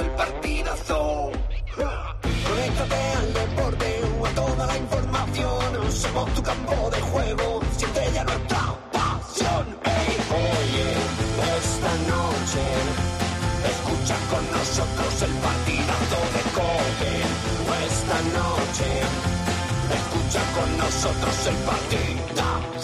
el partidazo. Conéctate al deporte, a toda la información. Somos tu campo de juego, siente ya nuestra pasión. Ey, oye, esta noche, escucha con nosotros el partidazo de Cope. Esta noche, escucha con nosotros el partidazo de.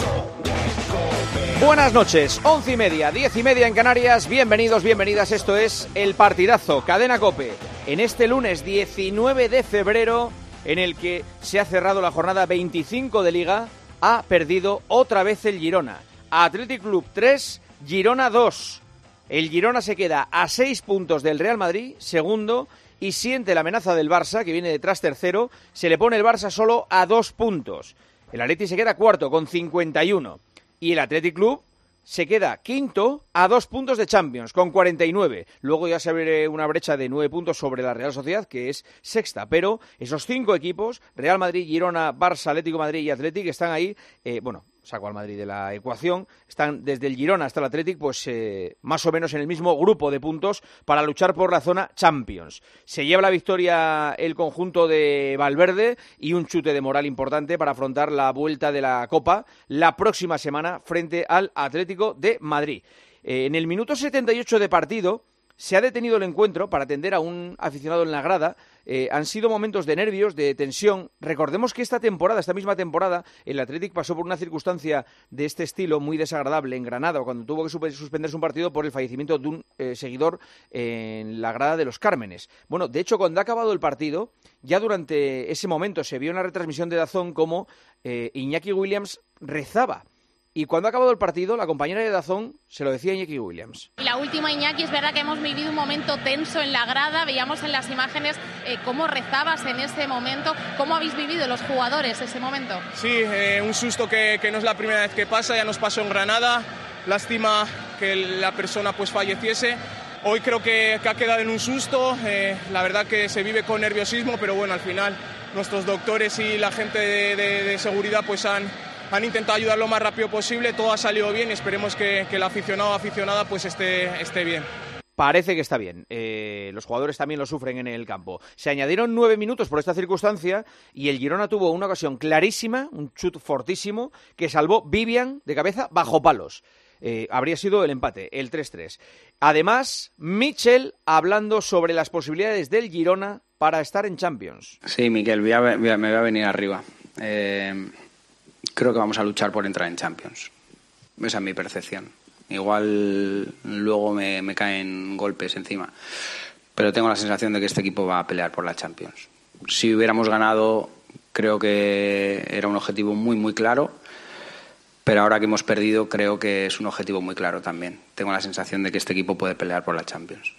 Buenas noches, once y media, diez y media en Canarias. Bienvenidos, bienvenidas. Esto es el partidazo, Cadena Cope. En este lunes 19 de febrero, en el que se ha cerrado la jornada 25 de Liga, ha perdido otra vez el Girona. Athletic Club 3, Girona 2. El Girona se queda a seis puntos del Real Madrid, segundo, y siente la amenaza del Barça, que viene detrás tercero. Se le pone el Barça solo a dos puntos. El Atleti se queda cuarto con 51. Y el Athletic Club se queda quinto a dos puntos de Champions, con 49. Luego ya se abre una brecha de nueve puntos sobre la Real Sociedad, que es sexta. Pero esos cinco equipos, Real Madrid, Girona, Barça, Atlético Madrid y Athletic, están ahí, eh, bueno, saco al Madrid de la ecuación, están desde el Girona hasta el Athletic, pues eh, más o menos en el mismo grupo de puntos para luchar por la zona Champions. Se lleva la victoria el conjunto de Valverde y un chute de moral importante para afrontar la vuelta de la Copa la próxima semana frente al Atlético de Madrid. Eh, en el minuto 78 de partido se ha detenido el encuentro para atender a un aficionado en la grada. Eh, han sido momentos de nervios, de tensión. Recordemos que esta temporada, esta misma temporada, el Athletic pasó por una circunstancia de este estilo muy desagradable en Granada, cuando tuvo que suspenderse un partido por el fallecimiento de un eh, seguidor en la grada de los Cármenes. Bueno, de hecho, cuando ha acabado el partido, ya durante ese momento se vio en la retransmisión de Dazón como eh, Iñaki Williams rezaba. Y cuando ha acabado el partido, la compañera de Dazón se lo decía a Iñaki Williams. La última, Iñaki, es verdad que hemos vivido un momento tenso en la grada. Veíamos en las imágenes eh, cómo rezabas en ese momento. ¿Cómo habéis vivido los jugadores ese momento? Sí, eh, un susto que, que no es la primera vez que pasa, ya nos pasó en Granada. Lástima que la persona pues falleciese. Hoy creo que, que ha quedado en un susto. eh, la verdad que se vive con nerviosismo, pero bueno, al final nuestros doctores y la gente de, de- de seguridad pues han, han intentado ayudar lo más rápido posible. Todo ha salido bien y esperemos que, que el aficionado o aficionada pues esté, esté bien. Parece que está bien. Eh, los jugadores también lo sufren en el campo. Se añadieron nueve minutos por esta circunstancia y el Girona tuvo una ocasión clarísima, un chut fortísimo, que salvó Vivian de cabeza bajo palos. Eh, habría sido el empate, el 3-3. Además, Mitchell hablando sobre las posibilidades del Girona para estar en Champions. Sí, Miquel, voy a- voy a- me voy a venir arriba. Eh, creo que vamos a luchar por entrar en Champions. Esa es mi percepción. Igual luego me, me caen golpes encima. Pero tengo la sensación de que este equipo va a pelear por la Champions. Si hubiéramos ganado, creo que era un objetivo muy, muy claro. Pero ahora que hemos perdido, creo que es un objetivo muy claro también. Tengo la sensación de que este equipo puede pelear por la Champions.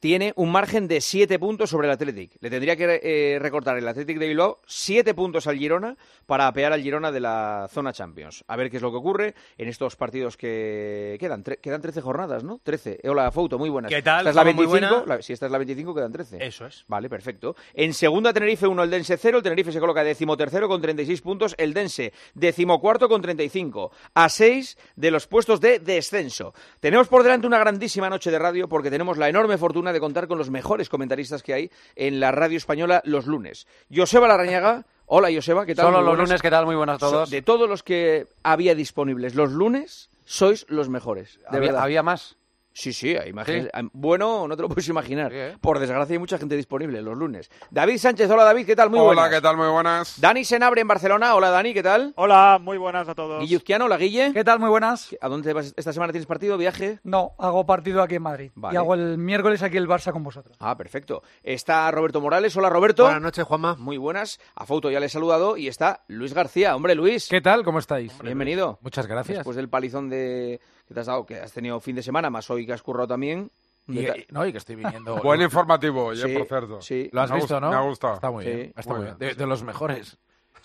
Tiene un margen de 7 puntos sobre el Athletic. Le tendría que eh, recortar el Athletic de Bilbao 7 puntos al Girona para apear al Girona de la zona Champions. A ver qué es lo que ocurre en estos partidos que quedan. Tre- quedan 13 jornadas, ¿no? 13. Eh, Hola, Fouto, muy buenas. ¿Qué tal, Esta es la Juanma? Muy 25. buena. la- si esta es la 25, quedan 13. Eso es. Vale, perfecto. En segunda, Tenerife 1, el Dense 0. El Tenerife se coloca decimotercero con 36 puntos. El Dense decimocuarto con 35. A 6 de los puestos de descenso. Tenemos por delante una grandísima noche de radio porque tenemos la enorme fortuna de contar con los mejores comentaristas que hay en la radio española los lunes. Joseba Larrañaga. Hola, Joseba, ¿qué tal? Solo los lunes, ¿qué tal? Muy buenas a todos. De todos los que había disponibles los lunes, sois los mejores. De había, verdad. había más. Sí, sí, hay imágenes. Bueno, no te lo puedes imaginar. Sí, ¿eh? Por desgracia hay mucha gente disponible los lunes. David Sánchez, hola David, ¿qué tal? Muy Hola, buenas. ¿qué tal? Muy buenas. Dani Senabre en Barcelona, hola Dani, ¿qué tal? Hola, muy buenas a todos. Guilluzquiano, hola Guille. ¿Qué tal? Muy buenas. ¿A dónde vas esta semana? ¿Tienes partido, viaje? No, hago partido aquí en Madrid. Vale. Y hago el miércoles aquí el Barça con vosotros. Ah, perfecto. Está Roberto Morales, hola Roberto. Buenas noches, Juanma. Muy buenas. A Fauto ya le he saludado y está Luis García. Hombre, Luis. ¿Qué tal? ¿Cómo estáis? Bienvenido. Muchas gracias. Después del palizón de que te has dado, que has tenido fin de semana, más hoy que has currado también. Y, y- no, y que estoy viniendo. Buen informativo, oye, Sí, por cierto. sí. Lo has Me ha visto, ¿no? Me ha gustado. Está muy Sí. bien. Está Muy muy bien. bien. De, de los mejores.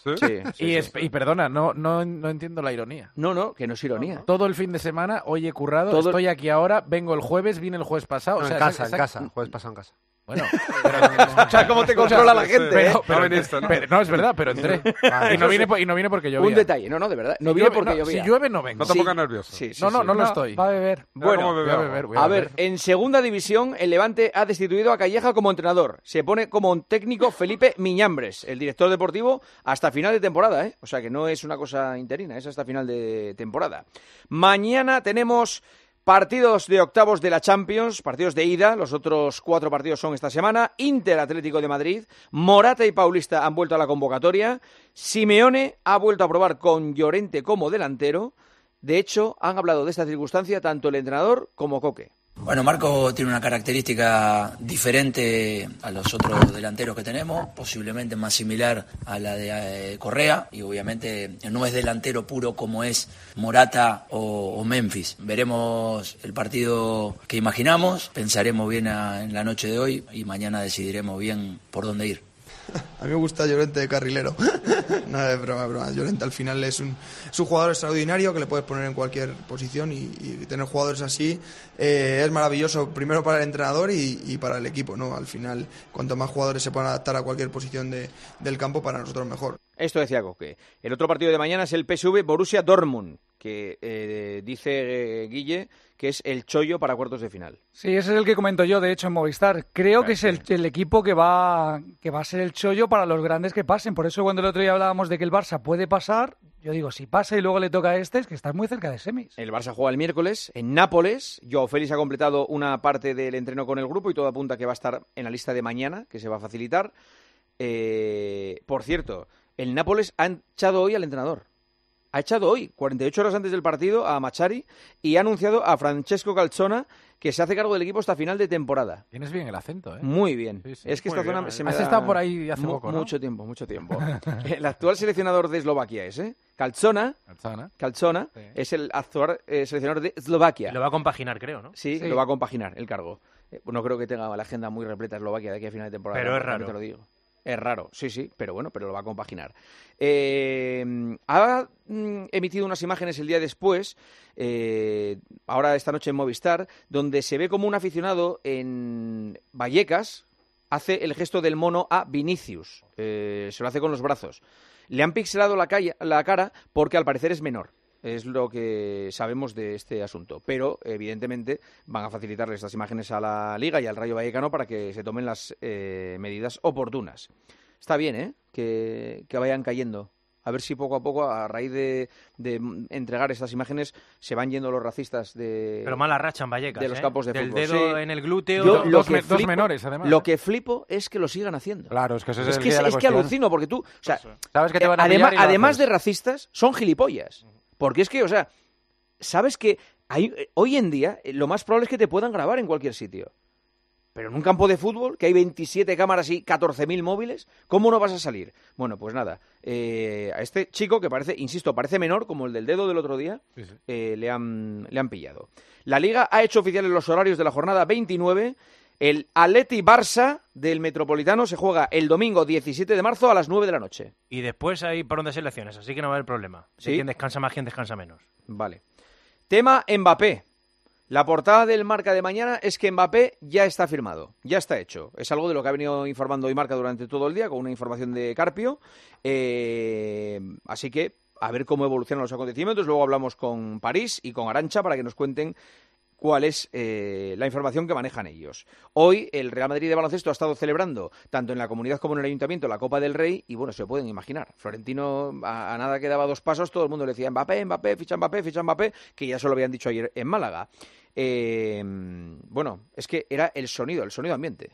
¿Sí? Sí, sí, y, sí. es- y perdona, no, no, no entiendo la ironía. No, no, que no es ironía. Todo el fin de semana, hoy he currado, Todo- estoy aquí ahora, vengo el jueves, vine el jueves pasado. No, o sea, en casa, en casa. Jueves pasado en casa. Bueno, Escucha cómo te controla la gente, pero, ¿eh? pero- No viniste, ¿no? pero- no, es verdad, pero entré. y, no vine, y no vine porque llovía. Un detalle, no, no, de verdad. No llueve- porque no, llovía. Si llueve, no vengo. No te pongas nervioso. Sí, sí, no, no, sí. no lo estoy. Va a beber. Bueno, Voy a beber, voy a A ver, en segunda división, el Levante ha destituido a Calleja como entrenador. Se pone como técnico Felipe Miñambres, el director deportivo, hasta final de temporada, ¿eh? O sea que no es una cosa interina, es hasta final de temporada. Mañana tenemos partidos de octavos de la Champions, partidos de ida. Los otros cuatro partidos son esta semana. Inter Atlético de Madrid, Morata y Paulista han vuelto a la convocatoria. Simeone ha vuelto a probar con Llorente como delantero. De hecho, han hablado de esta circunstancia tanto el entrenador como Coque. Bueno, Marco tiene una característica diferente a los otros delanteros que tenemos, posiblemente más similar a la de eh, Correa y obviamente no es delantero puro como es Morata o, Memphis. Veremos el partido que imaginamos, pensaremos bien en la noche de hoy y mañana decidiremos bien por dónde ir. A mí me gusta Llorente de carrilero. Nada de broma, broma. Llorente al final es un, es un jugador extraordinario que le puedes poner en cualquier posición y, y tener jugadores así eh, es maravilloso, primero para el entrenador y, y para el equipo. ¿no? Al final, cuanto más jugadores se puedan adaptar a cualquier posición de- del campo, para nosotros mejor. Esto decía Coque. El otro partido de mañana es el PSV Borussia Dortmund, que eh, dice eh, Guille que es el chollo para cuartos de final. Sí, ese es el que comento yo, de hecho, en Movistar. Creo que es el, el equipo que va, que va a ser el chollo para los grandes que pasen. Por eso cuando el otro día hablábamos de que el Barça puede pasar, yo digo, si pasa y luego le toca a este, es que estás muy cerca de semis. El Barça juega el miércoles en Nápoles. Joao Félix ha completado una parte del entreno con el grupo y todo apunta que va a estar en la lista de mañana, que se va a facilitar. Eh, por cierto, el Nápoles ha echado hoy al entrenador. Ha echado hoy, 48 horas antes del partido, a Machari y ha anunciado a Francesco Calzona que se hace cargo del equipo hasta final de temporada. Tienes bien el acento, ¿eh? Muy bien. Sí, sí. Es que esta bien, zona ¿eh? se me Has da estado por ahí hace mu- poco, ¿no? Mucho tiempo, mucho tiempo. el actual seleccionador de Eslovaquia es, ¿eh? Calzona, Calzona. Calzona Sí. es el actual eh, seleccionador de Eslovaquia. Lo va a compaginar, creo, ¿no? Sí, Sí. lo va a compaginar el cargo. Eh, no creo que tenga la agenda muy repleta Eslovaquia de aquí a final de temporada. Pero es raro. Te lo digo. Es raro, sí, sí, pero bueno, pero lo va a compaginar. Eh, ha mm, emitido unas imágenes el día después, eh, ahora esta noche en Movistar, donde se ve como un aficionado en Vallecas hace el gesto del mono a Vinicius. Eh, se lo hace con los brazos. Le han pixelado la, la cara porque al parecer es menor. Es lo que sabemos de este asunto. Pero, evidentemente, van a facilitarle estas imágenes a la Liga y al Rayo Vallecano para que se tomen las eh, medidas oportunas. Está bien, ¿eh? Que, que vayan cayendo. A ver si poco a poco, a raíz de, de entregar estas imágenes, se van yendo los racistas de, Pero mala racha en Vallecas, de los ¿eh? campos de Del fútbol. dedo Sí. en el glúteo. Yo dos lo dos que me- dos flipo- menores, además, Lo que flipo es que lo sigan haciendo. Claro, es que eso es, Es el que, día de la es que alucino, porque tú, o sea, Sabes que te eh, van a además, además de racistas, son gilipollas. Porque es que, o sea, sabes que hay, hoy en día eh, lo más probable es que te puedan grabar en cualquier sitio. Pero en un campo de fútbol, que hay 27 cámaras y 14.000 móviles, ¿cómo no vas a salir? Bueno, pues nada, eh, a este chico que parece, insisto, parece menor, como el del dedo del otro día, Sí, sí. eh, le, han, le han pillado. La Liga ha hecho oficiales los horarios de la jornada 29. El Atleti Barça del Metropolitano se juega el domingo 17 de marzo a las 9 de la noche. Y después hay por donde selecciones, así que no va a haber problema. De ¿Sí? quién descansa más, quién descansa menos. Vale. Tema Mbappé. La portada del Marca de mañana es que Mbappé ya está firmado, ya está hecho. Es algo de lo que ha venido informando hoy Marca durante todo el día, con una información de Carpio. Eh, así que a ver cómo evolucionan los acontecimientos. Luego hablamos con París y con Arancha para que nos cuenten cuál es eh, la información que manejan ellos. Hoy el Real Madrid de baloncesto ha estado celebrando, tanto en la comunidad como en el ayuntamiento, la Copa del Rey, y bueno, se pueden imaginar. Florentino, a, nada que daba dos pasos, todo el mundo le decía Mbappé, Mbappé, ficha Mbappé, ficha Mbappé, que ya se lo habían dicho ayer en Málaga. eh, bueno, es que era el sonido, el sonido ambiente.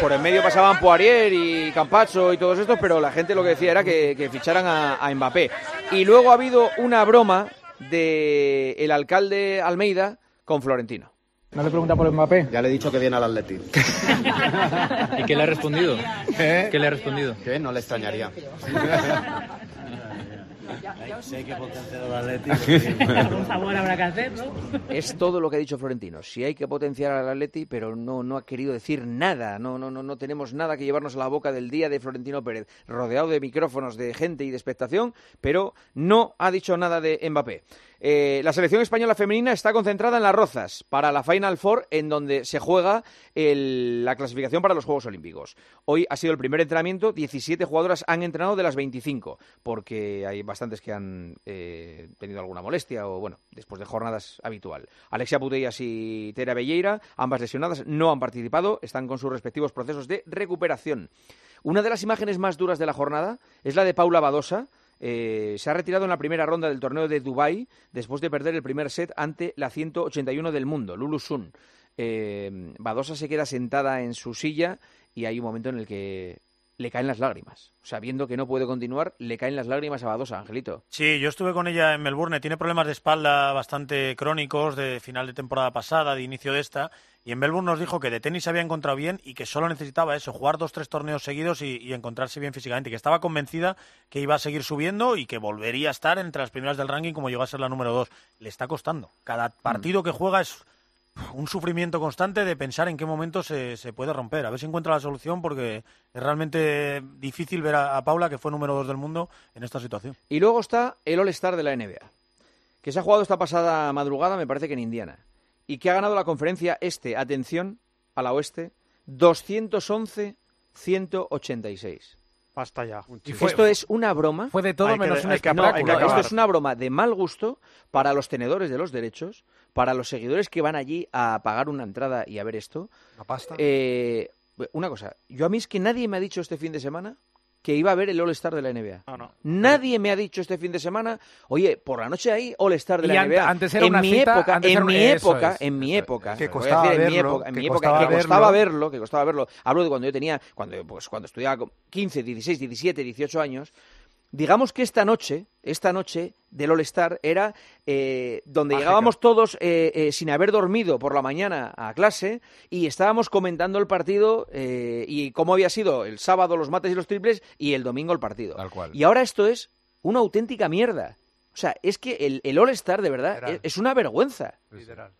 Por en medio pasaban Poirier y Campacho y todos estos, pero la gente lo que decía era que, que ficharan a, a Mbappé. Y luego ha habido una broma del el alcalde Almeida con Florentino. ¿No le pregunta por Mbappé? Ya le he dicho que viene al Atleti. ¿Y qué le ha respondido? ¿Eh? ¿Qué le ha respondido? Que no le extrañaría. Si hay que potenciar al Atleti. Algún favor habrá que hacer, ¿no? Es todo lo que ha dicho Florentino. Si hay que potenciar al Atleti, pero no, no ha querido decir nada. No, no, no, no tenemos nada que llevarnos a la boca del día de Florentino Pérez, rodeado de micrófonos, de gente y de expectación, pero no ha dicho nada de Mbappé. Eh, la selección española femenina está concentrada en las Rozas para la Final Four, en donde se juega el- la clasificación para los Juegos Olímpicos. Hoy ha sido el primer entrenamiento, 17 jugadoras han entrenado de las 25, porque hay bastantes que han eh, tenido alguna molestia o, bueno, después de jornadas habitual. Alexia Putellas y Tera Belleira, ambas lesionadas, no han participado, están con sus respectivos procesos de recuperación. Una de las imágenes más duras de la jornada es la de Paula Badosa, eh, se ha retirado en la primera ronda del torneo de Dubái después de perder el primer set ante la 181 del mundo, Lulu Sun. Eh, Badosa se queda sentada en su silla y hay un momento en el que le caen las lágrimas. O sea, viendo que no puede continuar, le caen las lágrimas a Badosa, Angelito. Sí, yo estuve con ella en Melbourne. Tiene problemas de espalda bastante crónicos de final de temporada pasada, de inicio de esta. Y en Melbourne nos dijo que de tenis se había encontrado bien y que solo necesitaba eso, jugar dos, tres torneos seguidos y, y encontrarse bien físicamente. Que estaba convencida que iba a seguir subiendo y que volvería a estar entre las primeras del ranking como llegó a ser la número dos. Le está costando. Cada partido que juega es un sufrimiento constante de pensar en qué momento se, se puede romper. A ver si encuentra la solución porque es realmente difícil ver a, a Paula, que fue número dos del mundo, en esta situación. Y luego está el All-Star de la NBA, que se ha jugado esta pasada madrugada, me parece que en Indiana, y que ha ganado la conferencia este, atención, a la oeste, 211-186. Basta ya. esto es una broma. Fue de todo menos un No, esto es una broma de mal gusto para los tenedores de los derechos, para los seguidores que van allí a pagar una entrada y a ver esto. Una pasta. Eh, una cosa, yo a mí es que nadie me ha dicho este fin de semana que iba a ver el All-Star de la NBA. No, no. Nadie me ha dicho este fin de semana, oye, por la noche hay All-Star de Y la an- NBA. antes era en una mi cita, época, antes en era mi época, es, en mi época, Que voy a costaba decir en mi época, en que mi época, costaba que costaba verlo. verlo, que costaba verlo. Hablo de cuando yo tenía, cuando pues cuando estudiaba con 15, 16, 17, 18 años. Digamos que esta noche, esta noche del All-Star era eh, donde Mágica. llegábamos todos eh, eh, sin haber dormido por la mañana a clase y estábamos comentando el partido eh, y cómo había sido el sábado los mates y los triples y el domingo el partido. Tal cual. Y ahora esto es una auténtica mierda. O sea, es que el, el All-Star, de verdad, es, es una vergüenza. Literal.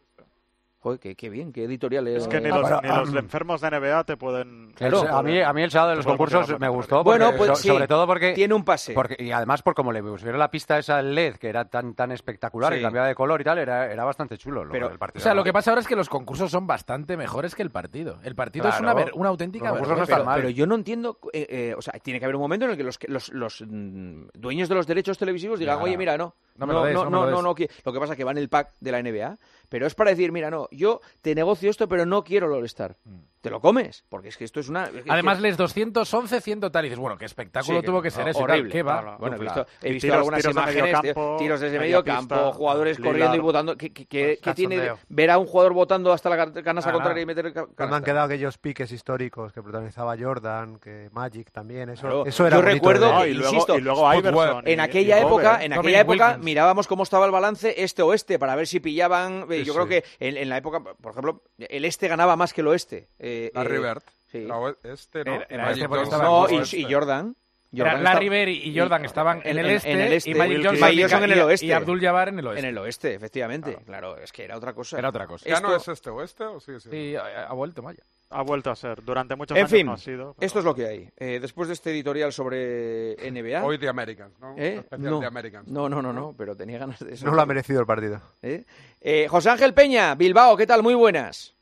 Joder, qué, qué bien, qué editorial es. Es que ni Ah, los, pero, ni los ah, enfermos de NBA te pueden... Claro. a, mí, a mí el sábado de los concursos me gustó, porque, Bueno, pues so- sí, sobre todo porque, Tiene un pase. porque... Y además por como le pusieron la pista esa LED, que era tan tan espectacular, Sí. que cambiaba de color y tal, era, era bastante chulo. lo Pero- del partido. O sea, lo que pasa ahora es que los concursos son bastante mejores que el partido. El partido es una, ver- una auténtica Los concursos no vergüenza. están mal. Pero yo no entiendo, eh, eh, o sea, tiene que haber un momento en el que los, los, los, mm, dueños de los derechos televisivos digan, Claro. oye, mira, no, No me lo des, no, no no, des". no, lo que pasa es que va en el pack de la NBA, pero es para decir, mira, no, yo te negocio esto, pero no quiero el All-Star. Te lo comes, porque es que esto es una... es que- Además, les 211, 100 tal. Y dices, bueno, qué espectáculo Sí, tuvo que ser tal. horrible. ¿Qué va? Claro. Bueno, he visto, he Y visto tiros- algunas tiros imágenes, campo, tiros desde medio campo, pista, jugadores Lillard. corriendo y botando. ¿Qué, qué- qué- qué tiene ver a un jugador botando hasta la canasta Ah, contraria y meter el ca- Cuando canasta? han quedado aquellos piques históricos que protagonizaba Jordan, que Magic también, eso, Claro. eso era Yo recuerdo de que, y luego, insisto, y luego Iverson. En aquella y época, en aquella época Wilkins. mirábamos cómo estaba el balance este-oeste para ver si pillaban. eh, yo creo que en, en la época, por ejemplo, el este ganaba más que el oeste. Eh, La eh, Rivert. sí. La oe- este, ¿no? Era- era este porque estaba No, en y, Oeste. y Jordan. Jordan Larry estaba- Bird y Jordan estaban en, el este, en el este. y Magic. Johnson, Johnson en el y- oeste. y Abdul Jabbar en el oeste. En el oeste, efectivamente. Claro, es que era otra cosa. Era otra cosa. ¿Ya no es Esto- este oeste o sigue siendo? Sí, ha, ha vuelto, vaya. Ha vuelto a ser. Durante muchos En años fin, no ha sido. pero- esto es lo que hay. Eh, después de este editorial sobre NBA. Hoy The Americans, ¿no? ¿Eh? No. The Americans. no, no, no, no, pero tenía ganas de eso. No lo ha merecido el partido. ¿Eh? Eh, José Ángel Peña, Bilbao, ¿qué tal? Muy buenas.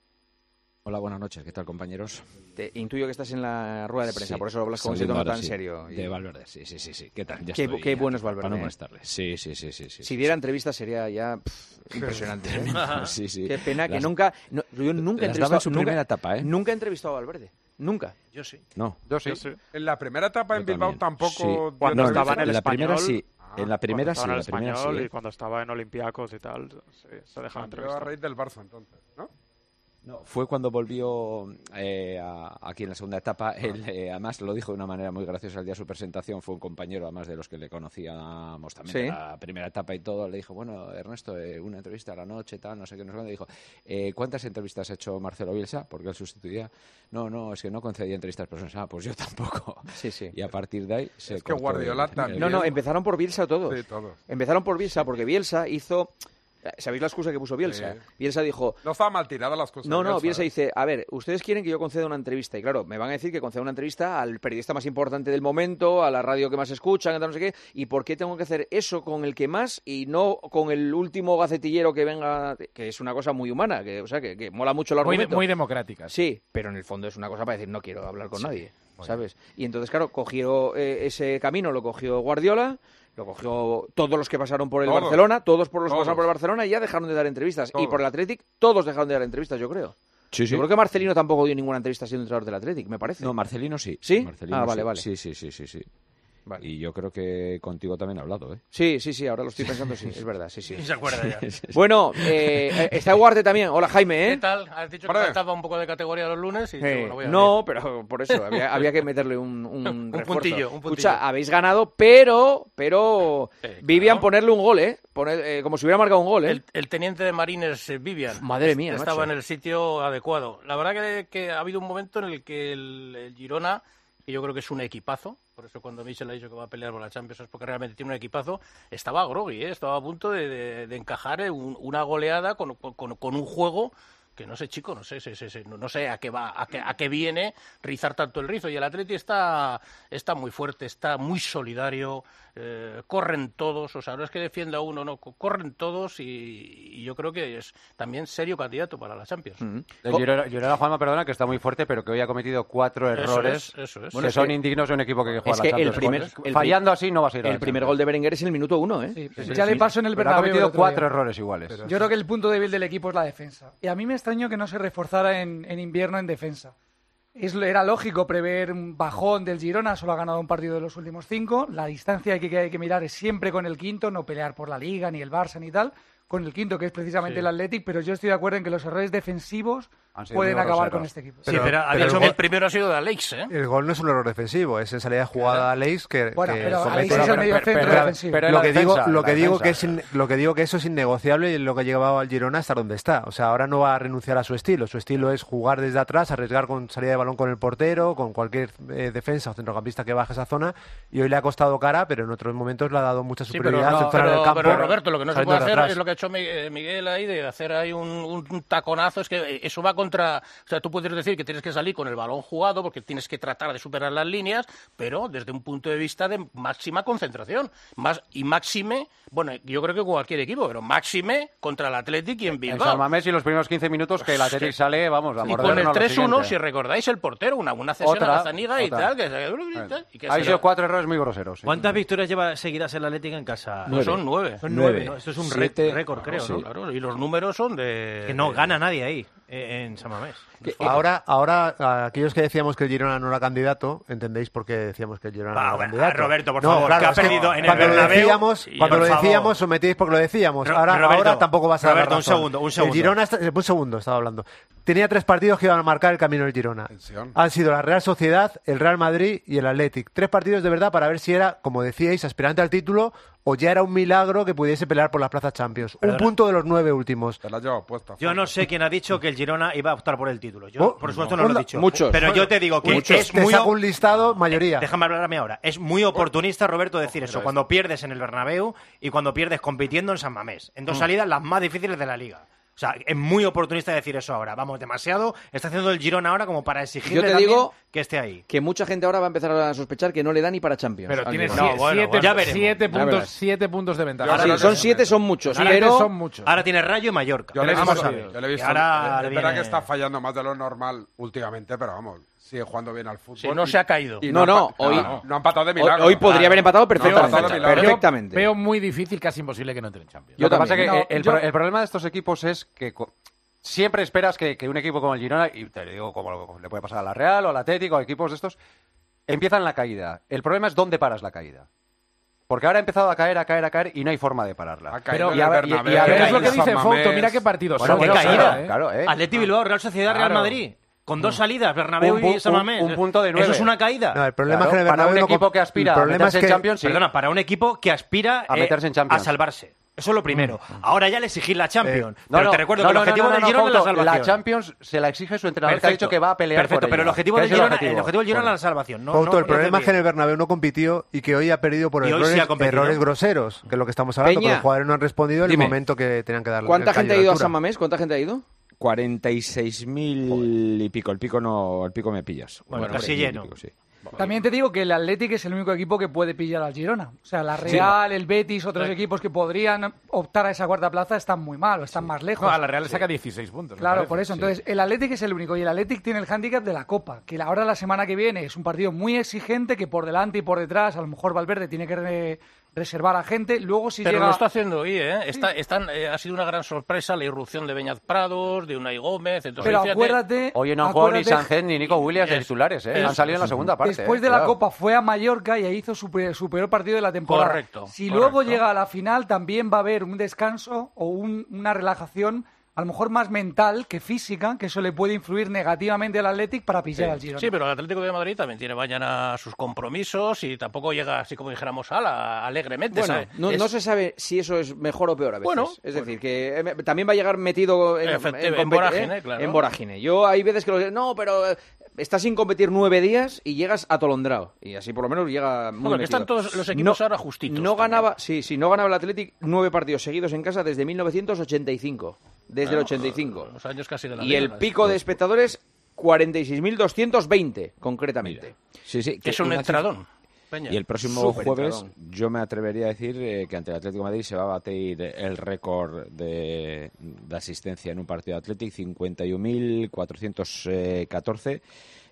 Hola, buenas noches. ¿Qué tal, compañeros? Te intuyo que estás en la rueda de prensa, Sí, por eso hablas con saliendo tono tan sí. serio. Y- De Valverde, sí, sí, sí. sí. ¿Qué tal? Ya Qué- estoy, qué ya, bueno es Valverde, Para no ¿eh? molestarle. Sí, sí, sí, sí. sí Si sí, diera sí. entrevista sería ya pff, impresionante. ¿eh? Sí, sí. Qué pena que Las- nunca. no, yo nunca he daba en entrevistado. su nunca, primera etapa, ¿eh? nunca he entrevistado a Valverde. Nunca. Yo sí. No. Yo sí. En la primera etapa en Yo Bilbao también. tampoco. Sí. Cuando No, estaba en el en la primera sí. En la primera sí, en la en el primera español sí. y cuando estaba en Olympiacos y tal, sí, se dejaba Campeón a entrevistar. raíz del Barça entonces, ¿no? Fue cuando volvió eh, a- aquí en la segunda etapa. Ah. Él, eh, además, lo dijo de una manera muy graciosa el día de su presentación. Fue un compañero, además de los que le conocíamos también Sí. de la primera etapa y todo. Le dijo, bueno, Ernesto, eh, una entrevista a la noche, tal, no sé qué, no sé cuándo. Dijo, eh, ¿cuántas entrevistas ha hecho Marcelo Bielsa? Porque él sustituía. No, no, es que no concedía entrevistas personales. Ah, pues yo tampoco. Sí, sí. Y a partir de ahí se Es que Guardiola el- el- también. No, no, empezaron por Bielsa todos. Sí, todos. Empezaron por Bielsa porque Bielsa hizo... ¿Sabéis la excusa que puso Bielsa? Sí. Bielsa dijo, No estaba mal tirada las cosas. No, no, Bielsa, Bielsa dice, a ver, ustedes quieren que yo conceda una entrevista. Y claro, me van a decir que conceda una entrevista al periodista más importante del momento, a la radio que más escuchan, no sé qué. ¿Y por qué tengo que hacer eso con el que más y no con el último gacetillero que venga? Que es una cosa muy humana, que, o sea, que, que mola mucho el Muy, muy democrática. Sí, pero en el fondo es una cosa para decir, no quiero hablar con nadie, ¿sabes? Y entonces, claro, cogió eh, ese camino, lo cogió Guardiola, lo cogió todos los que pasaron por el Todos. Barcelona, todos por los que pasaron por el Barcelona y ya dejaron de dar entrevistas. Y por el Athletic, todos dejaron de dar entrevistas, yo creo. Sí, sí. Yo creo que Marcelino tampoco dio ninguna entrevista siendo entrenador del Athletic, me parece. No, Marcelino sí. ¿Sí? Marcelino Ah, vale, sí. vale. Sí, sí, sí, sí, sí. Vale. Y yo creo que contigo también ha hablado, ¿eh? Sí, sí, sí, ahora lo estoy pensando, sí, es verdad, sí, sí. Y se acuerda ya. Bueno, eh, está Guarte también. Hola, Jaime, ¿Qué ¿eh? tal? Has dicho que faltaba un poco de categoría los lunes y digo, Eh, bueno, voy a no, pero por eso había, había que meterle un, un, Un refuerzo. puntillo, un puntillo. Escucha, habéis ganado, pero, pero Sí, Vivian claro. ponerle un gol, ¿eh? Poner, eh, como si hubiera marcado un gol, ¿eh? El, el teniente de Marines, eh, Vivian. Madre mía, Estaba macho. en el sitio adecuado. La verdad que, que ha habido un momento en el que el, el Girona, que yo creo que es un equipazo, por eso cuando Michel ha dicho que va a pelear por la Champions es porque realmente tiene un equipazo, estaba groggy, ¿eh? estaba a punto de, de- de encajar eh, un- una goleada con, con- con un juego que no sé, chico, no sé, sé, sé, no sé a qué va, a qué, a qué viene rizar tanto el rizo. Y el Atleti está, está muy fuerte, está muy solidario, eh, corren todos, o sea, no es que defienda uno, no, co- corren todos y, y yo creo que es también serio candidato para la Champions. El Girona, Girona, Juanma, perdona, que está muy fuerte, pero que hoy ha cometido cuatro Eso errores es, eso es. que Bueno, son que- indignos de un equipo que juega es la que el Champions. primer- el Fallando así no vas a a El primer Champions. gol de Berenguer es en el minuto uno, ¿eh? Sí, Sí, ya sí, le pasó en el ha Bernabéu. el cometido cuatro día. errores iguales. Yo creo que el punto débil del equipo es la defensa. Y a mí me extrañó que no se reforzara en, en invierno en defensa. Es, era lógico prever un bajón del Girona, solo ha ganado un partido de los últimos cinco. La distancia que, hay que mirar es siempre con el quinto, no pelear por la Liga, ni el Barça, ni tal. Con el quinto, que es precisamente Sí. el Athletic, pero yo estoy de acuerdo en que los errores defensivos pueden acabar groseros. con este equipo. sí, pero ha pero dicho el que gol- el primero ha sido de Alex, ¿eh? El gol no es un error defensivo, es en salida de jugada de Aleix que, Bueno, que pero comete- Aleix es el medio pero- centro pero- defensivo. pero en lo que digo, lo que digo que es in- lo que digo que eso es innegociable y lo que llevaba al Girona hasta donde está. O sea, ahora no va a renunciar a su estilo. Su estilo es jugar desde atrás, arriesgar con salida de balón con el portero, con cualquier eh, defensa o centrocampista que baje esa zona. Y hoy le ha costado cara, pero en otros momentos le ha dado mucha Sí, pero, superioridad no, pero- del campo. pero, Roberto, lo que no se puede de hacer atrás. es lo que ha hecho Eh, Miguel ahí, de hacer ahí un, taconazo. Es que eso va contra. O sea, tú puedes decir que tienes que salir con el balón jugado porque tienes que tratar de superar las líneas, pero desde un punto de vista de máxima concentración. Más, y máxime, bueno, yo creo que cualquier equipo, pero máxime contra el Athletic y en En Bilbao. San Mamés y los primeros 15 minutos que el Athletic sale, vamos, a Y con el a lo 3-1, siguiente. si recordáis, el portero, una, una cesión Otra, a la Zaniga y tal. Que, y que Ha se- sido cuatro errores muy groseros. sí. ¿Cuántas victorias lleva seguidas el Atlético en casa? Nueve. Son nueve. Son nueve. ¿no? Esto es un rec- récord, creo, sí. ¿no? Claro, y los números son de... Que no gana nadie ahí, en San Mamés. Ahora, ahora, aquellos que decíamos que el Girona no era candidato, entendéis por qué decíamos que el Girona no era bueno, candidato. Roberto, por No, favor, claro, que ha perdido en el cuando lo Bernabéu, decíamos, y, cuando lo favor. decíamos, os metíais porque lo decíamos. Ahora, Roberto, ahora tampoco vas a dar Roberto, la un segundo, un segundo. El Girona, está- un segundo, estaba hablando. Tenía tres partidos que iban a marcar el camino del Girona. Han sido la Real Sociedad, el Real Madrid y el Athletic. Tres partidos de verdad para ver si era, como decíais, aspirante al título o ya era un milagro que pudiese pelear por las plazas Champions. Un punto de los nueve últimos. Te la llevo puesta. Yo no sé quién ha dicho que el Girona iba a optar por el título. Yo, Oh, por supuesto, no. no lo he dicho. Muchos. Pero yo te digo que Muchos. es Te muy... saco un listado, mayoría. Déjame hablarme ahora. Es muy oportunista, Roberto, decir eso. Cuando pierdes en el Bernabéu y cuando pierdes compitiendo en San Mamés. En dos Mm. salidas las más difíciles de la Liga. O sea, es muy oportunista decir eso ahora. Vamos, demasiado está haciendo el Girona ahora como para exigirle Yo te también digo que esté ahí. que mucha gente ahora va a empezar a sospechar que no le da ni para Champions. Pero tiene siete, ya veremos. siete Ya puntos, siete puntos de ventaja. Sí, son siete, son muchos, Siete pero son muchos. Ahora tiene Rayo y Mallorca. Yo le he Vamos visto, a ver. yo le he visto- Y ahora es le verdad viene- que está fallando más de lo normal últimamente, pero vamos, sigue jugando bien al fútbol. Sí, no y- se ha caído. y No, no, hoy- no, no ha empatado de milagro. hoy podría haber empatado perfectamente. Veo- Perfectamente. Veo muy difícil, casi imposible que no entre en Champions. Lo que pasa es que No, el, yo- pro- el problema de estos equipos es que siempre esperas que, que un equipo como el Girona, y te digo como le puede pasar a la Real o al Atlético, a equipos de estos, empiezan la caída. El problema es dónde paras la caída. Porque ahora ha empezado a caer, a caer, a caer y no hay forma de pararla. Pero y a ver, y- y a ver- es lo que dice Fouto, mira qué partidos Bueno, qué caída. ¿eh? Claro, ¿eh? Atleti Bilbao, Real Sociedad, Real. Madrid. Con dos salidas, Bernabéu Un y San Mamés. un- un punto de nueve. Eso es una caída. No, el problema Claro, es que en el para un equipo que aspira el a problema meterse es en que- Champions, sí. Perdona, para un equipo que aspira A eh, meterse en Champions. a salvarse. Eso es lo primero. Ahora ya le exigir la Champions. No, pero no, te recuerdo no, que el objetivo no, no, del no, Girona es la salvación. La Champions se la exige su entrenador que ha Perfecto. dicho que va a pelear Perfecto, por pero el objetivo del es el Girona, objetivo. el objetivo del Girona Bueno. es la salvación. No, el problema es que en el. Bernabéu no compitió y que hoy ha perdido por errores, errores groseros, que es lo que estamos hablando, Peña. porque los jugadores no han respondido en el momento que tenían que darle. ¿Cuánta gente ha ido a. San Mamés? ¿Cuánta gente ha ido? 46.000 y pico. El pico no, el pico me pillas. Bueno, casi lleno. pico, sí. También te digo que el Athletic es el único equipo que puede pillar al Girona. O sea, la Real, el Betis, otros equipos que podrían optar a esa cuarta plaza están muy mal o están más lejos. No, a la Real le saca 16 puntos. Claro, por eso. Sí. Entonces, el Athletic es el único. Y el Athletic tiene el hándicap de la Copa. Que ahora, la semana que viene, es un partido muy exigente. Que por delante y por detrás, a lo mejor Valverde tiene que reservar a gente. Luego, si Pero llega. lo está haciendo hoy, ¿eh? Está, están, eh, ha sido una gran sorpresa la irrupción de Beñat Prados, de Unai Gómez. Entonces, Pero fíjate- acuérdate. Oye, no han jugado ni Sánchez ni Nico Williams de Es- titulares, ¿eh? es- Han salido en la segunda parte. Después ¿eh? de la. Copa fue a Mallorca y ahí hizo su, pe- su peor partido de la temporada. Correcto, Si correcto. luego llega a la final, también va a haber un descanso o un- una relajación, a lo mejor más mental que física, que eso le puede influir negativamente al Athletic para pillar al Girona. Sí, pero el Atlético de Madrid también tiene mañana sus compromisos y tampoco llega así como dijéramos ala, alegremente. Bueno, no, Es- no se sabe si eso es mejor o peor a veces. Bueno, es decir, que eh, también va a llegar metido en, en competi- vorágine, ¿eh? claro. En vorágine. Yo hay veces que lo no, pero estás sin competir nueve días y llegas atolondrado. Y así por lo menos llega muy Bueno, están todos los equipos ahora justitos No también. ganaba, sí, sí, no ganaba el Athletic nueve partidos seguidos en casa desde 1985. Desde el Bueno, 85. Los años casi de la Y el pico de espectadores, 46.220, concretamente. Sí, sí. Que es un entradón. Peña. Y el próximo jueves entradón. yo me atrevería a decir eh, que ante el Atlético de Madrid se va a batir el récord de, de asistencia en un partido de Atlético, 51.414.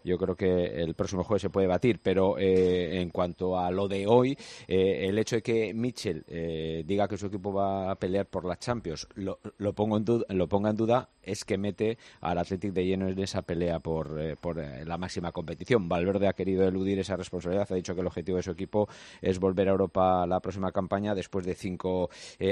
Yo creo que el próximo jueves se puede batir, pero eh, en cuanto a lo de hoy, eh, el hecho de que Mitchell eh, diga que su equipo va a pelear por la Champions, lo, pongo en duda, lo ponga en duda, es que mete al Athletic de lleno en esa pelea por, eh, por eh, la máxima competición. Valverde ha querido eludir esa responsabilidad, ha dicho que el objetivo de su equipo es volver a Europa la próxima campaña después de cinco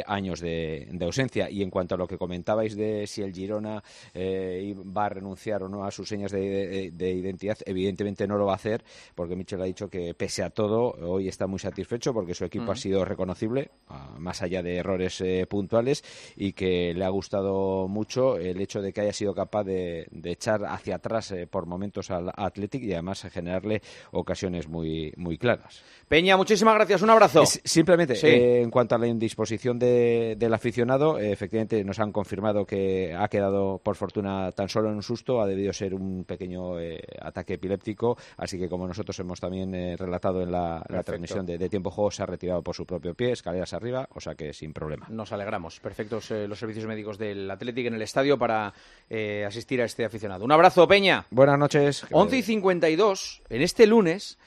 años de, ausencia. Y en cuanto a lo que comentabais de si el Girona va a renunciar o no a sus señas de, de- de identidad, evidentemente no lo va a hacer, porque Michel ha dicho que pese a todo, hoy está muy satisfecho porque su equipo ha sido reconocible, más allá de errores eh, puntuales, y que le ha gustado mucho el hecho de que haya sido capaz de, de echar hacia atrás eh, por momentos al Athletic y además generarle ocasiones muy, muy claras. Peña, muchísimas gracias. Un abrazo. Es- simplemente, Sí. eh, en cuanto a la indisposición de- del aficionado, efectivamente nos han confirmado que ha quedado, por fortuna, tan solo en un susto, ha debido ser un pequeño ataque epiléptico, así que como nosotros hemos también eh, relatado en la, transmisión de, de tiempo juego, se ha retirado por su propio pie, escaleras arriba, o sea que sin problema. Nos alegramos. Perfectos eh, los servicios médicos del Athletic en el estadio para eh, asistir a este aficionado. Un abrazo, Peña. Buenas noches. 11 y 52, en este lunes,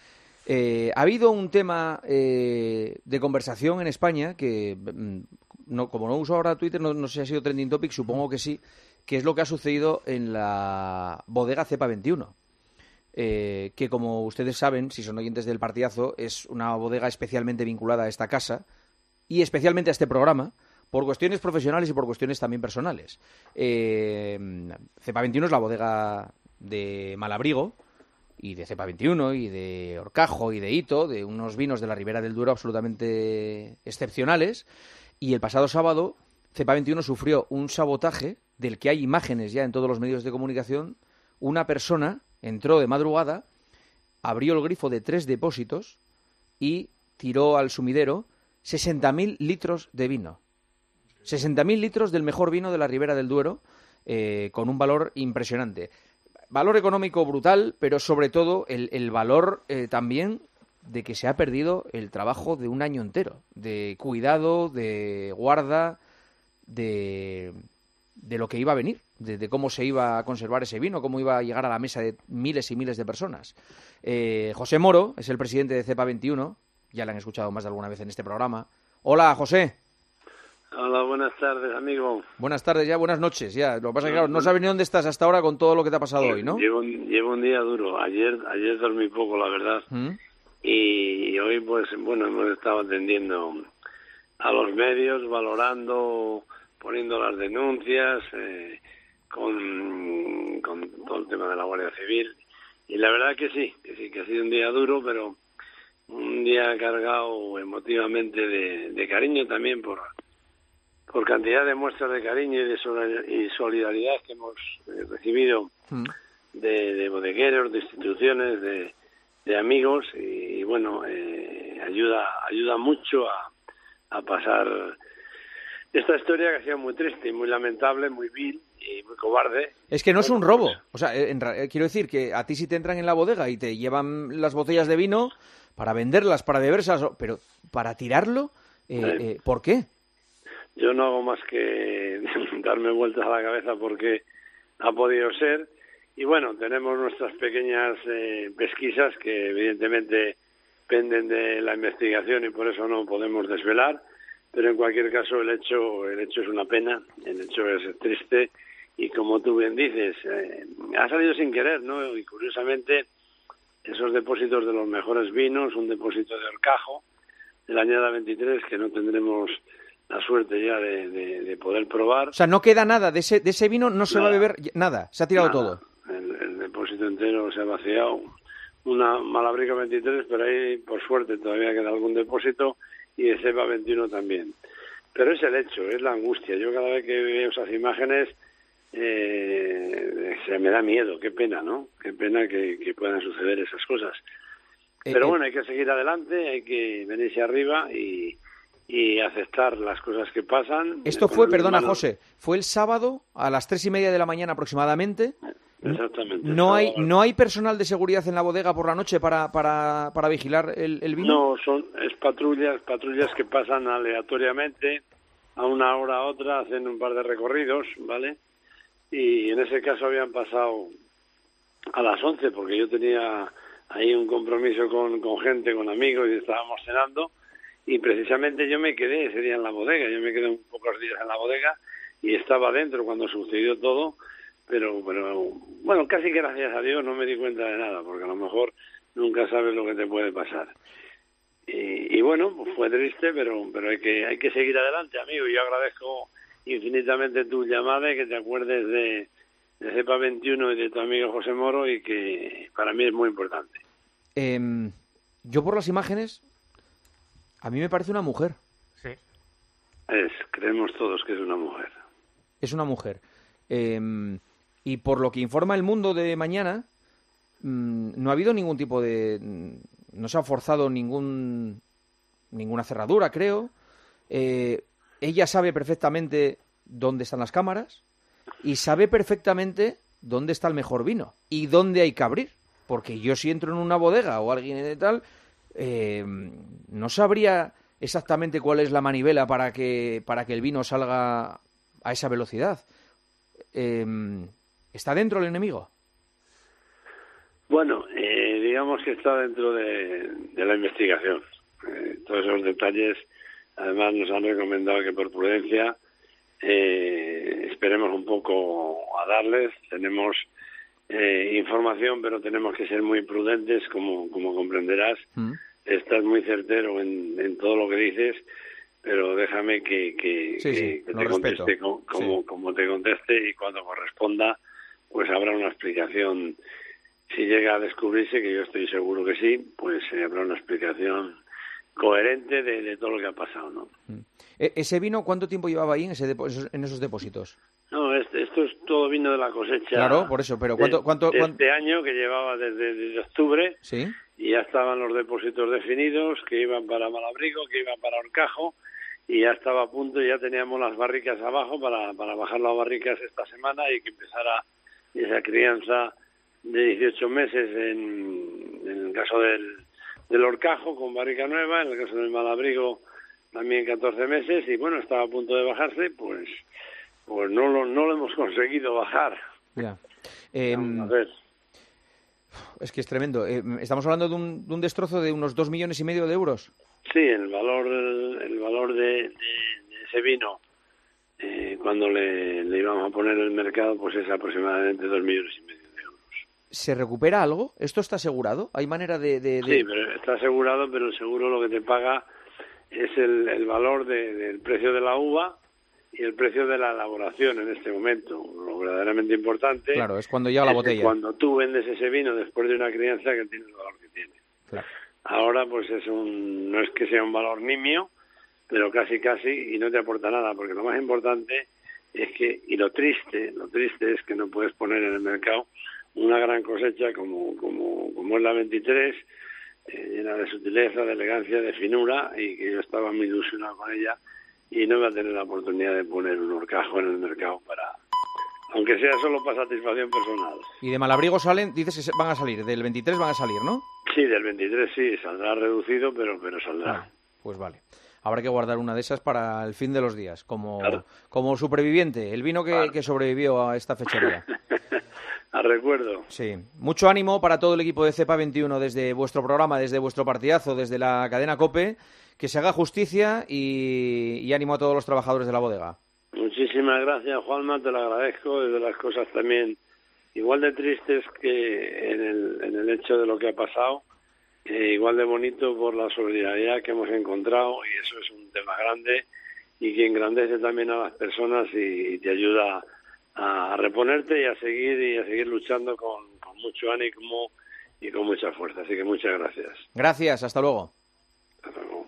eh, ha habido un tema eh, de conversación en España que, mm, no, como no uso ahora Twitter, no, no sé si ha sido trending topic, supongo que sí, que es lo que ha sucedido en la bodega Cepa 21. Eh, que como ustedes saben, si son oyentes del partidazo, es una bodega especialmente vinculada a esta casa y especialmente a este programa, por cuestiones profesionales y por cuestiones también personales. Eh, Cepa 21 es la bodega de Malabrigo y de Cepa 21 y de Orcajo y de Hito, de unos vinos de la Ribera del Duero absolutamente excepcionales. Y el pasado sábado, Cepa 21 sufrió un sabotaje del que hay imágenes ya en todos los medios de comunicación. Una persona entró de madrugada, abrió el grifo de tres depósitos y tiró al sumidero 60.000 litros de vino. 60.000 litros del mejor vino de la Ribera del Duero, eh, con un valor impresionante. Valor económico brutal, pero sobre todo el, el valor eh, también de que se ha perdido el trabajo de un año entero, de cuidado, de guarda, de, de lo que iba a venir, de, de cómo se iba a conservar ese vino, cómo iba a llegar a la mesa de miles y miles de personas. Eh, José Moro es el presidente de CEPA 21, ya le han escuchado más de alguna vez en este programa. Hola, José. Hola, buenas tardes, amigo. Buenas tardes ya, buenas noches ya. Lo que pasa es que, claro, no sabes ni dónde estás hasta ahora con todo lo que te ha pasado hoy, ¿no? Llevo, un- llevo un día duro. Ayer ayer dormí poco, la verdad. ¿Mm? Y hoy, pues, bueno, hemos estado atendiendo a los medios, valorando, poniendo las denuncias, eh, con, con todo el tema de la Guardia Civil. Y la verdad que sí, que sí, que ha sido un día duro, pero un día cargado emotivamente de, de cariño también por, por cantidad de muestras de cariño y de solidar- y solidaridad que hemos eh, recibido de, de bodegueros, de instituciones, de, de amigos y, bueno, eh, ayuda ayuda mucho a, a pasar esta historia que ha sido muy triste muy lamentable, muy vil y muy cobarde. Es que no es un robo. O sea, eh, en eh, quiero decir que a ti si te entran en la bodega y te llevan las botellas de vino para venderlas, para beberlas, o- pero para tirarlo, eh, eh, ¿por qué? Yo no hago más que darme vueltas a la cabeza porque ha podido ser. Y bueno, tenemos nuestras pequeñas eh, pesquisas que evidentemente penden de la investigación y por eso no podemos desvelar. Pero en cualquier caso el hecho, el hecho es una pena, el hecho es triste y como tú bien dices, eh, ha salido sin querer, ¿no? Y curiosamente esos depósitos de los mejores vinos, un depósito de Orcajo de la añada 23 que no tendremos la suerte ya de, de- de poder probar. O sea, no queda nada de ese, de ese vino, no se va a beber nada, se ha tirado Nada. todo. El, el depósito entero se ha vaciado. Una Malabrico 23, pero ahí, por suerte, todavía queda algún depósito y de Cepa 21 también. Pero es el hecho, es la angustia. Yo cada vez que veo esas imágenes eh, se me da miedo. Qué pena, ¿no? Qué pena que, que puedan suceder esas cosas. Eh, Pero eh, bueno, hay que seguir adelante, hay que venirse arriba y, y aceptar las cosas que pasan. Esto Eh, fue, poner perdona manos- José, fue el sábado a las tres y media de la mañana aproximadamente. Exactamente. No hay, no hay personal de seguridad en la bodega por la noche para, para, para vigilar el, el vino. No, son es patrullas, patrullas que pasan aleatoriamente a una hora a otra, hacen un par de recorridos, ¿vale? Y en ese caso habían pasado a las 11 porque yo tenía ahí un compromiso con, con gente, con amigos y estábamos cenando y precisamente yo me quedé ese día en la bodega, yo me quedé un pocos días en la bodega y estaba dentro cuando sucedió todo, pero, pero bueno, casi que gracias a Dios no me di cuenta de nada porque a lo mejor nunca sabes lo que te puede pasar. Y, y bueno, pues fue triste, pero pero hay que hay que seguir adelante, amigo. Yo agradezco infinitamente tu llamada y que te acuerdes de, de CEPA 21 y de tu amigo José Moro y que para mí es muy importante. Em, yo por las imágenes, a mí me parece una mujer. Sí. Es, creemos todos que es una mujer. Es una mujer. Em, y por lo que informa el mundo de mañana, mm, no ha habido ningún tipo de... No se ha forzado ningún, ninguna cerradura, creo. Eh, ella sabe perfectamente dónde están las cámaras y sabe perfectamente dónde está el mejor vino y dónde hay que abrir. Porque yo si entro en una bodega o alguien de tal, eh, no sabría exactamente cuál es la manivela para que, para que el vino salga a esa velocidad. Eh, ¿Está dentro el enemigo? Bueno, eh, digamos que está dentro de, la investigación. Eh, todos esos detalles, además, nos han recomendado que por prudencia eh, esperemos un poco a darles. Tenemos eh, información, pero tenemos que ser muy prudentes, como, como comprenderás. Estás muy certero en, en todo lo que dices, pero déjame que, que, Sí, sí, que- que lo te conteste co- como, Sí. como te conteste y cuando corresponda, pues habrá una explicación. Si llega a descubrirse, que yo estoy seguro que sí, pues eh, habrá una explicación coherente de, de todo lo que ha pasado, ¿no? E- ¿Ese vino cuánto tiempo llevaba ahí en, ese en esos depósitos? No, este- esto es todo vino de la cosecha. Claro, por eso, pero ¿cuánto- cuánto- de cuán- este año que llevaba desde, desde octubre Sí. y ya estaban los depósitos definidos que iban para Malabrigo, que iban para Orcajo y ya estaba a punto, ya teníamos las barricas abajo para, para bajar las barricas esta semana y que empezara esa crianza de 18 meses en, en el caso del, del Orcajo con barrica nueva, en el caso del Malabrigo también 14 meses y bueno, estaba a punto de bajarse, pues pues no lo, no lo hemos conseguido bajar. Ya. Em, A ver. es que es tremendo. Em, estamos hablando de un, de un destrozo de unos dos millones y medio de euros. Sí, el valor el valor de, de- de ese vino eh, cuando le, le íbamos a poner en el mercado, pues es aproximadamente dos millones y medio. ¿Se recupera algo? ¿Esto está asegurado? ¿Hay manera de...? de- de- Sí, pero está asegurado, pero el seguro lo que te paga es el, el valor de- del precio de la uva y el precio de la elaboración en este momento. Lo verdaderamente importante Claro, es cuando llega la botella. cuando tú vendes ese vino después de una crianza que tiene el valor que tiene. Claro. Ahora pues es un, no es que sea un valor nimio, pero casi casi y no te aporta nada, porque lo más importante es que, y lo triste, lo triste es que no puedes poner en el mercado una gran cosecha como, como, como es la 23, eh, llena de sutileza, de elegancia, de finura, y que yo estaba muy ilusionado con ella y no iba a tener la oportunidad de poner un horcajo en el mercado para, aunque sea solo para satisfacción personal. Y de Malabrigo salen, dices que van a salir, del 23 van a salir, ¿no? Sí, del 23 sí, saldrá reducido, pero, pero saldrá. Pues vale. Habrá que guardar una de esas para el fin de los días, como, como superviviente, el vino que, que sobrevivió a esta fechoría. A recuerdo. Sí. Mucho ánimo para todo el equipo de Cepa 21 desde vuestro programa, desde vuestro partidazo, desde la cadena COPE. Que se haga justicia y, y ánimo a todos los trabajadores de la bodega. Muchísimas gracias, Juanma, te lo agradezco. Es de las cosas también igual de tristes que en el, en el hecho de lo que ha pasado, eh, igual de bonito por la solidaridad que hemos encontrado y eso es un tema grande y que engrandece también a las personas y, te ayuda a, a reponerte y a seguir y a seguir luchando con, con mucho ánimo y con mucha fuerza. Así que muchas gracias. Gracias, hasta luego. Hasta luego.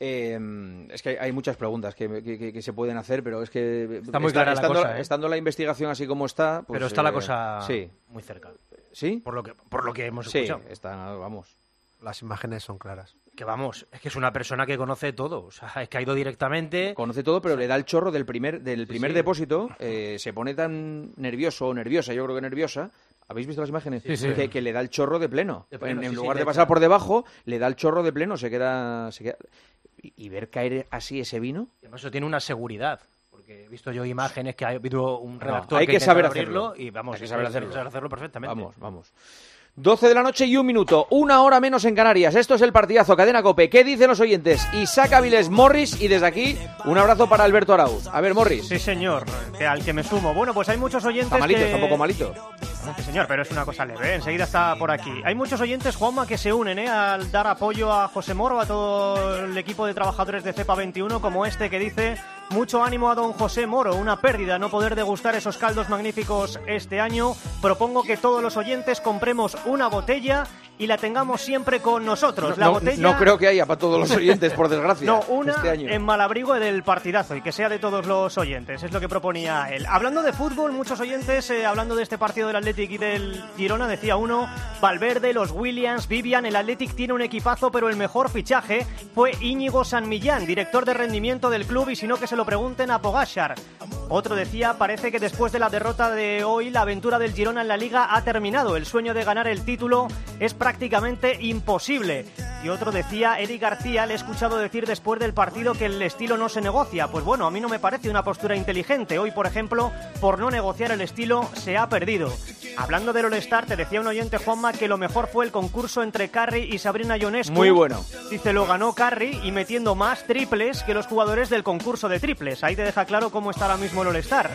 Eh, es que hay muchas preguntas que, que- que- se pueden hacer, pero es que Está muy clara la estando, cosa, ¿eh? estando la investigación así como está, pues, Pero está la eh, cosa sí, muy cerca. sí, Por lo que, por lo que hemos sí, escuchado. está, vamos. Las imágenes son claras. Que vamos, es que es una persona que conoce todo. O sea, es que ha ido directamente. Conoce todo, pero le da el chorro del primer del primer sí. depósito. eh, se pone tan nervioso o nerviosa, yo creo que nerviosa. ¿Habéis visto las imágenes? Sí, sí. Que, que le da el chorro de pleno. De pleno, en en sí, sí, lugar de de pasar por debajo, le da el chorro de pleno. Se queda, se queda- Y, y ver caer así ese vino. Y además eso tiene una seguridad. Porque he visto yo imágenes que ha habido un redactor hay que, que saber abrirlo hacerlo. y vamos, Hay que saber hacerlo. saber hacerlo perfectamente. Vamos, vamos. 12 de la noche y un minuto, una hora menos en Canarias. Esto es el partidazo Cadena Cope. ¿Qué dicen los oyentes? Isaac Aviles Morris y desde aquí un abrazo para Alberto Arauz. A ver, Morris. Sí, señor, que al que me sumo. Bueno, pues hay muchos oyentes Está malito, que... está un poco malito. Sí, señor, pero es una cosa leve, enseguida está por aquí. Hay muchos oyentes, Juanma, que se unen ¿eh? al dar apoyo a José Moro, a todo el equipo de trabajadores de CEPA 21, como este que dice, mucho ánimo a don José Moro, una pérdida no poder degustar esos caldos magníficos este año. Propongo que todos los oyentes compremos una botella y la tengamos siempre con nosotros. la no, botella... no creo que haya para todos los oyentes, por desgracia. No, una este año. en Malabrigo del partidazo y que sea de todos los oyentes, es lo que proponía él. Hablando de fútbol, muchos oyentes, eh, hablando de este partido del Athletic y del Girona, decía uno, Valverde, los Williams, Vivian, el Athletic tiene un equipazo, pero el mejor fichaje fue Íñigo San Millán, director de rendimiento del club, y si no que se lo pregunten a Pogashar. Otro decía, parece que después de la derrota de hoy, la aventura del Girona en la liga ha terminado. El sueño de ganar el título es prácticamente imposible. Y otro decía, Eric García, le he escuchado decir después del partido que el estilo no se negocia. Pues bueno, a mí no me parece una postura inteligente. Hoy, por ejemplo, por no negociar el estilo, se ha perdido. Hablando del All-Star, te decía un oyente, Juanma, que lo mejor fue el concurso entre Carri y Sabrina Ionescu. Muy bueno. Dice, lo ganó Carri y metiendo más triples que los jugadores del concurso de triples. Ahí te deja claro cómo está ahora mismo el All-Star.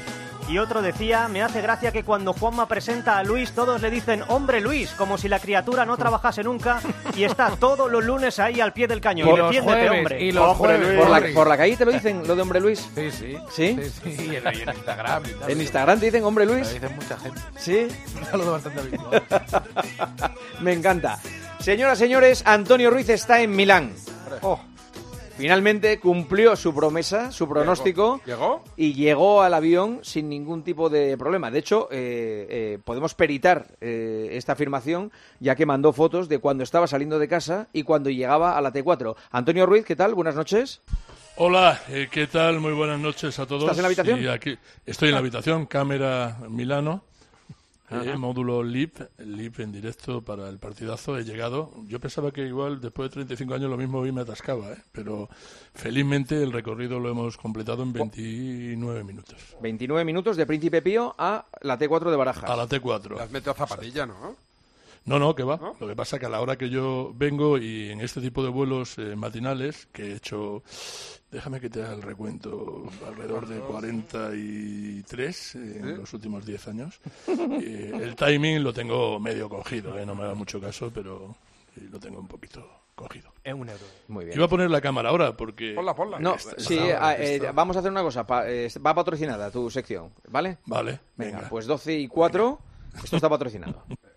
Y otro decía, me hace gracia que cuando Juanma presenta a Luis todos le dicen hombre Luis, como si la criatura no trabajase nunca y está todos los lunes ahí al pie del cañón. Y los Defiéndete, jueves, hombre. y los Hombre, jueves. Por la, por la calle te lo dicen, lo de hombre Luis. Sí, sí. ¿Sí? Sí, sí, y en, y en Instagram. y tal. En Instagram te dicen hombre Luis. lo dicen mucha gente. Sí. Un saludo bastante habitual. Me encanta. Señoras, señores, Antonio Ruiz está en Milán. Oh. Finalmente cumplió su promesa, su pronóstico. ¿Llegó? Y llegó al avión sin ningún tipo de problema. De hecho, eh, eh, podemos peritar eh, esta afirmación, ya que mandó fotos de cuando estaba saliendo de casa y cuando llegaba a la T4. Antonio Ruiz, ¿qué tal? Buenas noches. Hola, eh, ¿qué tal? Muy buenas noches a todos. ¿Estás en la habitación? Y aquí, estoy en la habitación, cámara Milano, eh, Ajá. módulo LIP, LIP en directo para el partidazo. He llegado. Yo pensaba que igual después de 35 años lo mismo hoy me atascaba, ¿eh? pero felizmente el recorrido lo hemos completado en 29 minutos. 29 minutos de Príncipe Pío a la T4 de Barajas. A la T4. Las metió a zapatilla, ¿no? No, no, que va. Lo que pasa que a la hora que yo vengo y en este tipo de vuelos eh, matinales que he hecho, déjame que te haga el recuento, alrededor de 43 eh, en los últimos 10 años, eh, el timing lo tengo medio cogido, eh, no me haga mucho caso, pero lo tengo un poquito cogido. Es un euro. Muy bien. Iba a poner la cámara ahora porque... Ponla, ponla. No, sí, ah, eh, vamos a hacer una cosa. pa- eh, va patrocinada tu sección, ¿vale? Vale, Venga, venga. pues 12 y 4, esto está patrocinado.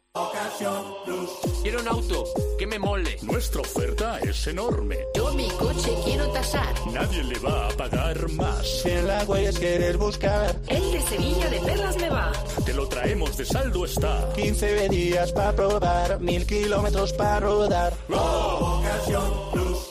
Quiero un auto que me mole. Nuestra oferta es enorme. Yo mi coche quiero tasar. Nadie le va a pagar más. Si en la huellas quieres buscar, El de Sevilla de Perlas me va. Te lo traemos de saldo está. 15 días para probar, mil kilómetros para rodar. Ocasión Plus.